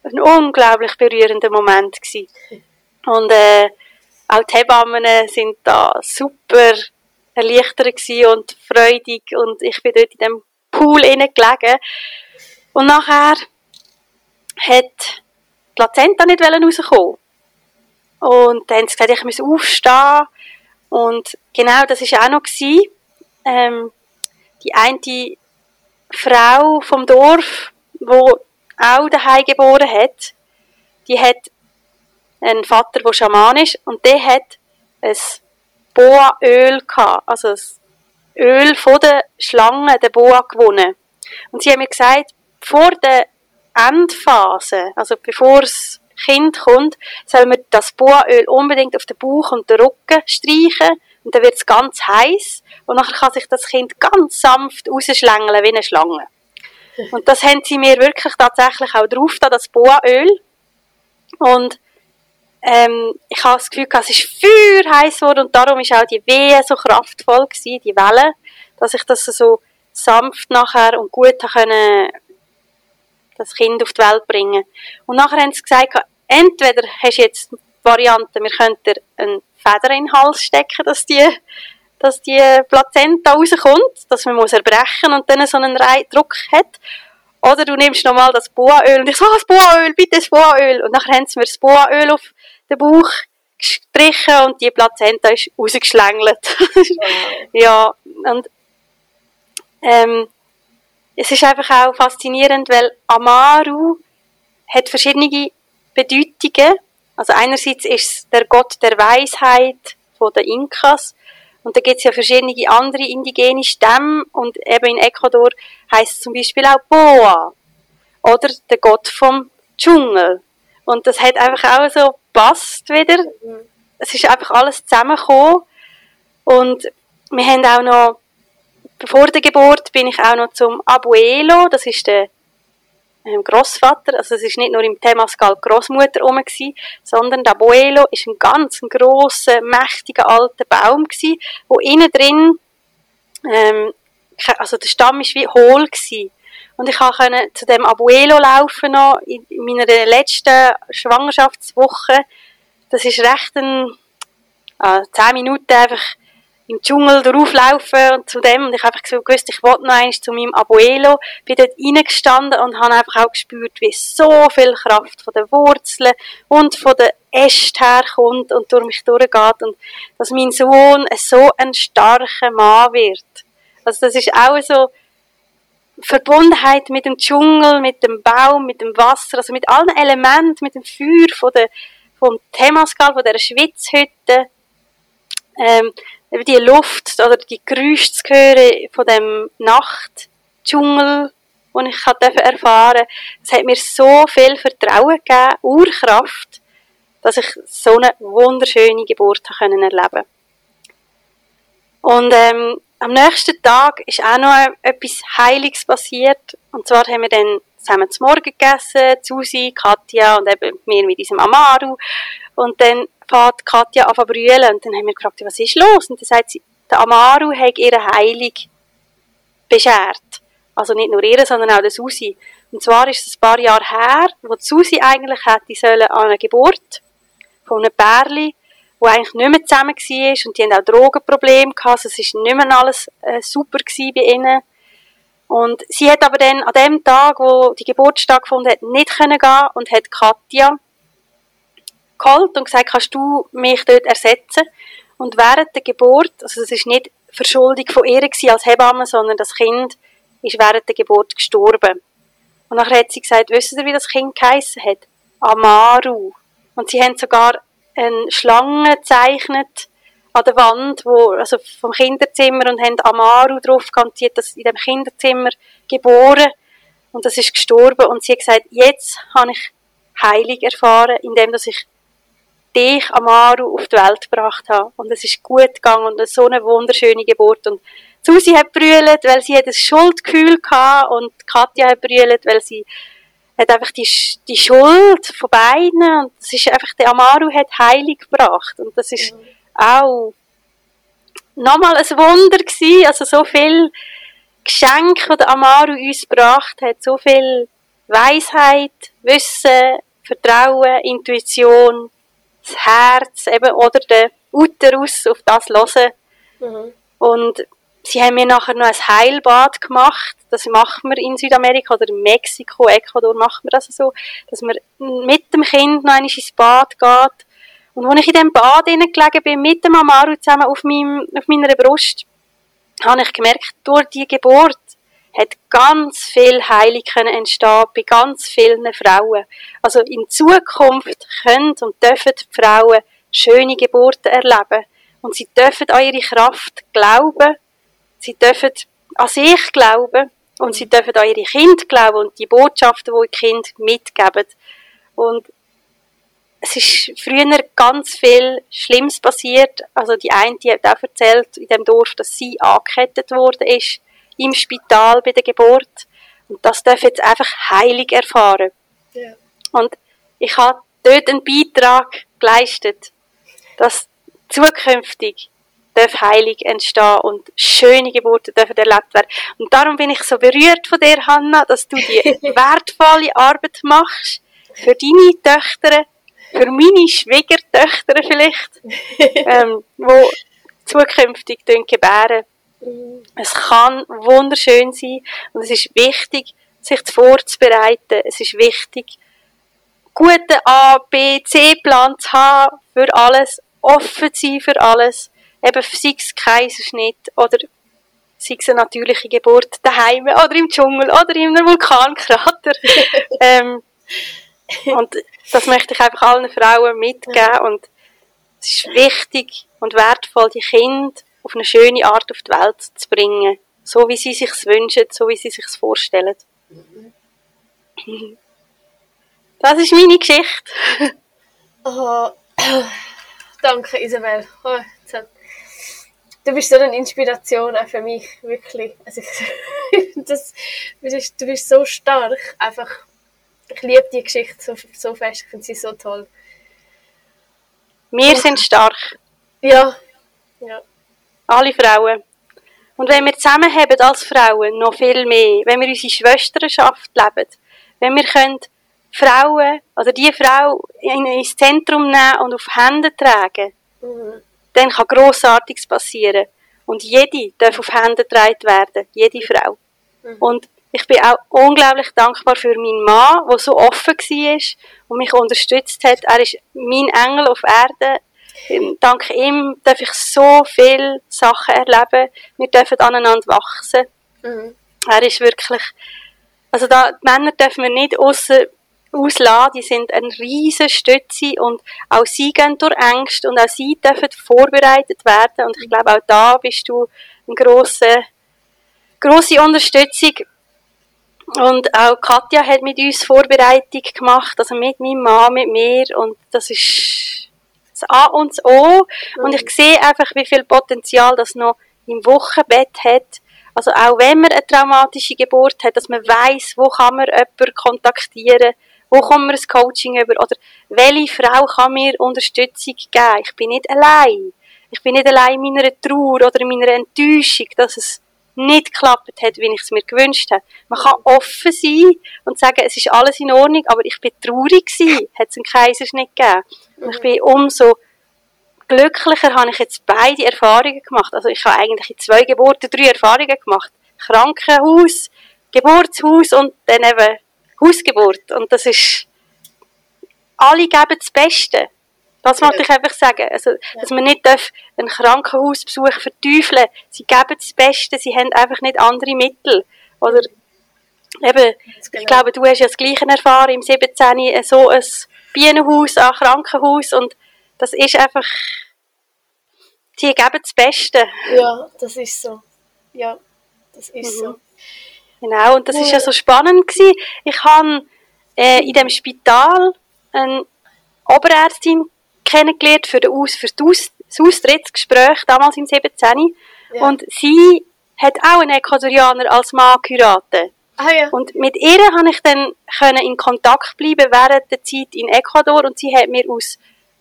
ein unglaublich berührender Moment gewesen. Und äh, auch die Hebammen sind da super erleichtert und freudig und ich bin dort in dem Pool gelegen. Und nachher hat die Plazenta nicht rauskommen. Und dann haben sie gesagt, ich muss aufstehen. Und genau das war auch noch. Ähm, die eine Frau vom Dorf, die auch daheim geboren hat, die hat einen Vater, der Schaman ist, und der hat ein Boa-Öl also das Öl von der Schlange, der Boa, gewonnen. Und sie haben mir gesagt, vor der Endphase, also bevor das Kind kommt, soll man das Boaöl unbedingt auf den Bauch und den Rücken streichen und dann wird es ganz heiß und nachher kann sich das Kind ganz sanft rausschlängeln wie eine Schlange. Und das haben sie mir wirklich tatsächlich auch drauf, da das Boaöl. Und ähm, ich habe das Gefühl, es ist viel heiß geworden und darum ist auch die Wehe so kraftvoll gewesen, die Welle, dass ich das so sanft nachher und gut können das Kind auf die Welt bringen. Und nachher haben sie gesagt, entweder hast du jetzt die Variante, wir könnten einen Feder in den Hals stecken, dass die, dass die Plazenta rauskommt, dass man muss erbrechen und dann so einen Druck hat. Oder du nimmst nochmal das Boaöl und ich so, ah, das Boaöl, bitte das Boaöl. Und nachher haben sie mir das Boaöl auf den Bauch gestrichen und die Plazenta ist rausgeschlängelt. ja, und ähm, es ist einfach auch faszinierend, weil Amaru hat verschiedene Bedeutungen. Also einerseits ist es der Gott der Weisheit von den Inkas und da gibt es ja verschiedene andere indigene Stämme und eben in Ecuador heißt es zum Beispiel auch Boa oder der Gott vom Dschungel. Und das hat einfach auch so passt wieder. Es ist einfach alles zusammengekommen und wir haben auch noch vor der Geburt bin ich auch noch zum Abuelo, das ist der ähm, Großvater, also es ist nicht nur im Temascal Großmutter rum gewesen, sondern der Abuelo ist ein ganz grosser, mächtiger alter Baum gewesen, wo innen drin, ähm, also der Stamm ist wie hohl gewesen. Und ich konnte zu dem Abuelo laufen noch in meiner letzten Schwangerschaftswoche. Das ist recht ein, äh, zehn Minuten einfach im Dschungel drauflaufen und zu dem. Und ich einfach gewusst, ich wollte noch eins zu meinem Abuelo. Bin dort reingestanden und habe einfach auch gespürt, wie so viel Kraft von den Wurzeln und von den Ästen herkommt und durch mich durchgeht. Und dass mein Sohn so ein starker Mann wird. Also das ist auch so Verbundenheit mit dem Dschungel, mit dem Baum, mit dem Wasser, also mit allen Elementen, mit dem Feuer von der, vom Temascal, von der Schwitzhütte. Ähm, die Luft oder die Geräusche zu hören von dem Nachtdschungel, den ich erfahren durfte, es hat mir so viel Vertrauen gegeben, Urkraft, dass ich so eine wunderschöne Geburt erleben konnte. Und ähm, am nächsten Tag ist auch noch etwas Heiliges passiert. Und zwar haben wir dann zusammen zum Morgen gegessen, Susi, Katja und eben mir mit diesem Amaru. Und dann fährt Katja an zu brüllen. Und dann haben wir gefragt, was ist los? Und dann sagt sie, der Amaru hat ihre Heilig beschert. Also nicht nur ihre, sondern auch der Susi. Und zwar ist es ein paar Jahre her, wo die Susi eigentlich hätte sollen an einer Geburt von einem Pärli, wo eigentlich nicht mehr zusammen war und die haben auch Drogenprobleme gehabt, also es war nicht mehr alles äh, super bei ihnen. Und sie hat aber dann an dem Tag, wo die Geburt stattgefunden hat, nicht können gehen und hat Katja geholt und gesagt, kannst du mich dort ersetzen? Und während der Geburt, also es ist nicht Verschuldung von ihr als Hebamme, sondern das Kind ist während der Geburt gestorben. Und nachher hat sie gesagt, wissen Sie, wie das Kind geheissen hat? Amaru. Und sie haben sogar eine Schlange gezeichnet an der Wand, wo, also vom Kinderzimmer und haben Amaru drauf gehabt. Sie hat das in dem Kinderzimmer geboren und das ist gestorben und sie hat gesagt, jetzt habe ich Heilig erfahren, indem dass ich dich, Amaru, auf die Welt gebracht habe. Und es ist gut gegangen und so eine wunderschöne Geburt. Und Susi hat brüllt, weil sie hat ein Schuldgefühl gehabt und Katja hat brüllt, weil sie hat einfach die, die Schuld von beiden und das ist einfach, der Amaru hat Heilig gebracht und das ist mhm. auch nochmal ein Wunder gewesen, also so viel Geschenk, die der Amaru uns gebracht hat, so viel Weisheit, Wissen, Vertrauen, Intuition, das Herz eben, oder der Uterus auf das hören. Mhm. Und sie haben mir nachher noch ein Heilbad gemacht. Das macht man in Südamerika oder in Mexiko, Ecuador macht man das so, dass man mit dem Kind noch einmal ins Bad geht. Und als ich in diesem Bad gelegen bin, mit dem Amaru zusammen auf, meinem, auf meiner Brust, habe ich gemerkt, durch die Geburt hat ganz viel Heilung entstehen bei ganz vielen Frauen. Also in Zukunft können und dürfen die Frauen schöne Geburten erleben. Und sie dürfen an ihre Kraft glauben. Sie dürfen an sich glauben. Und sie dürfen an ihre Kinder glauben und die Botschaften, die die Kinder mitgeben. Und es ist früher ganz viel Schlimmes passiert. Also die eine, die hat auch erzählt in dem Dorf, dass sie angekettet worden ist im Spital bei der Geburt. Und das darf jetzt einfach heilig erfahren. Ja. Und ich habe dort einen Beitrag geleistet, dass zukünftig darf heilig entstehen und schöne Geburten dürfen erlebt werden. Und darum bin ich so berührt von dir, Hanna, dass du die wertvolle Arbeit machst für deine Töchter, für meine Schwiegertöchter vielleicht, ähm, wo zukünftig gebären. Mhm. Es kann wunderschön sein und es ist wichtig, sich vorzubereiten. Es ist wichtig, guten A, B, C-Plan zu haben für alles, offen zu sein für alles. Eben sei es Kaiserschnitt oder sei es eine natürliche Geburt daheim oder im Dschungel oder in einem Vulkankrater. ähm, und das möchte ich einfach allen Frauen mitgeben und es ist wichtig und wertvoll, die Kinder auf eine schöne Art auf die Welt zu bringen. So wie sie sich wünschen, so wie sie sich vorstellen. Das ist meine Geschichte. Oh, danke Isabel. Du bist so eine Inspiration auch für mich, wirklich. Also ich, das, du bist so stark, einfach. Ich liebe die Geschichte so, so fest, ich finde sie so toll. Wir sind stark. Ja, ja. Alle Frauen. Und wenn wir zusammenhaben als Frauen, noch viel mehr, wenn wir unsere Schwesternschaft leben, wenn wir können Frauen, also die Frau ins Zentrum nehmen und auf Hände tragen, mhm. Dann kann Grossartiges passieren. Und jede darf auf Hände getragen werden, jede Frau. Mhm. Und ich bin auch unglaublich dankbar für meinen Mann, der so offen war und mich unterstützt hat. Er ist mein Engel auf Erde. Dank ihm darf ich so viele Sachen erleben. Wir dürfen aneinander wachsen. Mhm. Er ist wirklich, also da, die Männer dürfen wir nicht außer auslassen, die sind eine riesige Stütze und auch sie gehen durch Ängste und auch sie dürfen vorbereitet werden. Und ich glaube auch da bist du eine grosse, grosse Unterstützung. Und auch Katja hat mit uns Vorbereitung gemacht, also mit meinem Mann, mit mir. Und das ist das A und das O. Und ich sehe einfach, wie viel Potenzial das noch im Wochenbett hat, also auch wenn man eine traumatische Geburt hat, dass man weiß, wo kann man jemanden kontaktieren, wo kommt mir ein Coaching über? Oder welche Frau kann mir Unterstützung geben? Ich bin nicht allein. Ich bin nicht allein in meiner Trauer oder in meiner Enttäuschung, dass es nicht geklappt hat, wie ich es mir gewünscht habe. Man kann offen sein und sagen, es ist alles in Ordnung, aber ich bin traurig gewesen, hat es einen Kaiserschnitt gegeben. Und ich bin umso glücklicher habe ich jetzt beide Erfahrungen gemacht. Also ich habe eigentlich in zwei Geburten drei Erfahrungen gemacht. Krankenhaus, Geburtshaus und dann eben Hausgeburt. Und das ist, alle geben das Beste. Das wollte ich einfach sagen. Also, dass man nicht einen Krankenhausbesuch verteufeln Sie geben das Beste, sie haben einfach nicht andere Mittel. Oder eben, ich genau. glaube, du hast ja das Gleiche erfahren im 17. so ein Bienenhaus, ein Krankenhaus und das ist einfach, sie geben das Beste. Ja, das ist so. Ja, das ist mhm. so. Genau, und das ist ja so spannend gewesen. Ich habe äh, in dem Spital eine Oberärztin kennengelernt für, den Aus, für das, Austrittsgespräch damals im 17. Ja. Und sie hat auch einen Ecuadorianer als Mann geheiratet. Ah, ja. Und mit ihr konnte ich dann können in Kontakt bleiben während der Zeit in Ecuador und sie hat mir aus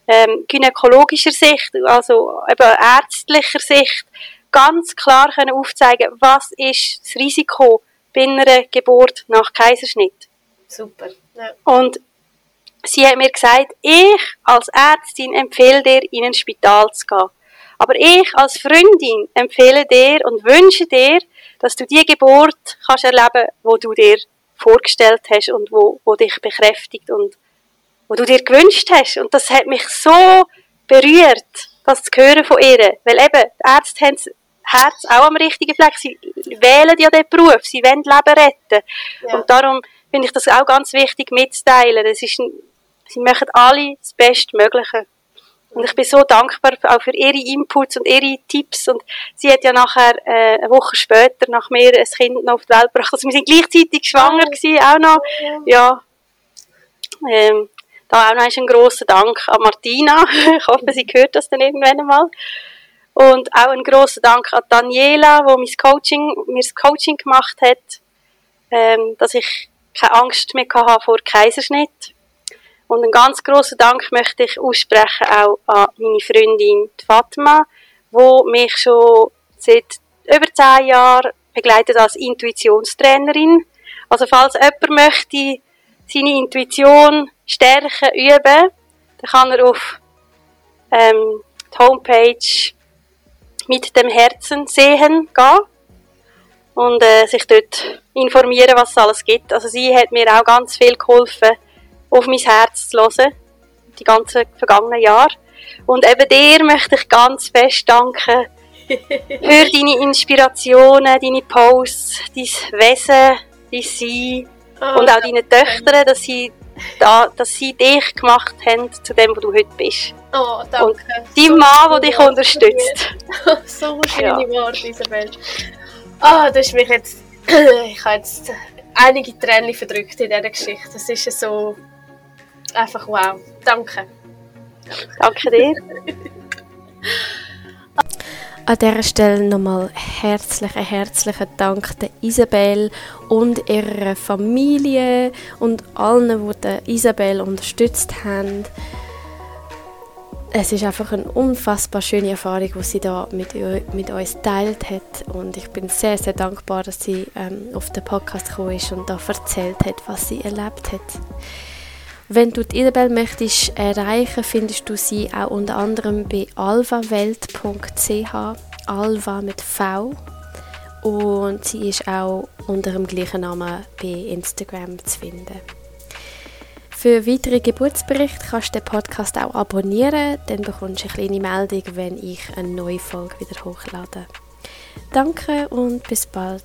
ähm, gynäkologischer Sicht, also eben ärztlicher Sicht, ganz klar können aufzeigen, was ist das Risiko bei einer Geburt nach Kaiserschnitt. Super. Ja. Und sie hat mir gesagt, ich als Ärztin empfehle dir, in ein Spital zu gehen. Aber ich als Freundin empfehle dir und wünsche dir, dass du die Geburt kannst erleben, wo du dir vorgestellt hast und wo, wo dich bekräftigt und wo du dir gewünscht hast. Und das hat mich so berührt, das zu hören von ihr. Weil eben, die Ärzte haben das Herz auch am richtigen Fleck. Sie wählen ja den Beruf, sie wollen Leben retten. Ja. Und darum finde ich das auch ganz wichtig mitzuteilen. Das ist ein, sie machen alle das Bestmögliche. Und ich bin so dankbar auch für ihre Inputs und ihre Tipps. Und sie hat ja nachher, äh, eine Woche später, nach mir ein Kind noch auf die Welt gebracht. Also wir sind gleichzeitig schwanger oh. gewesen, auch noch. Ja. Ähm, da auch noch ein grosser Dank an Martina. ich hoffe, sie hört das dann irgendwann einmal. Und auch ein grosser Dank an Daniela, wo mir das Coaching gemacht hat, ähm, dass ich keine Angst mehr hatte vor Kaiserschnitt. Und einen ganz grossen Dank möchte ich aussprechen auch an meine Freundin Fatma, wo mich schon seit über zehn Jahren begleitet als Intuitionstrainerin. Also falls jemand möchte seine Intuition stärken, üben, dann kann er auf ähm, die Homepage mit dem Herzen sehen gehen und äh, sich dort informieren, was es alles gibt. Also sie hat mir auch ganz viel geholfen, auf mein Herz zu hören, die ganzen vergangenen Jahre. Und eben dir möchte ich ganz fest danken für deine Inspirationen, deine Posts, dein Wesen, dein Sein oh, und auch deine Töchter, dass sie, da, dass sie dich gemacht haben zu dem, wo du heute bist. Oh, danke. Und dein so Mann, der dich unterstützt. so schöne ja. Worte, Isabel. Ah, oh, das ist mich jetzt... ich habe jetzt einige Tränen verdrückt in dieser Geschichte. Das ist so einfach wow. Danke. Danke dir. An dieser Stelle nochmal herzlichen, herzlichen Dank der Isabel und ihrer Familie und allen, die Isabel unterstützt haben. Es ist einfach eine unfassbar schöne Erfahrung, die sie da mit, mit uns teilt hat und ich bin sehr, sehr dankbar, dass sie ähm, auf den Podcast gekommen ist und da erzählt hat, was sie erlebt hat. Wenn du die Isabel möchtest erreichen, findest du sie auch unter anderem bei alvawelt.ch, Alva mit V. Und sie ist auch unter dem gleichen Namen bei Instagram zu finden. Für weitere Geburtsberichte kannst du den Podcast auch abonnieren, dann bekommst du eine kleine Meldung, wenn ich eine neue Folge wieder hochlade. Danke und bis bald.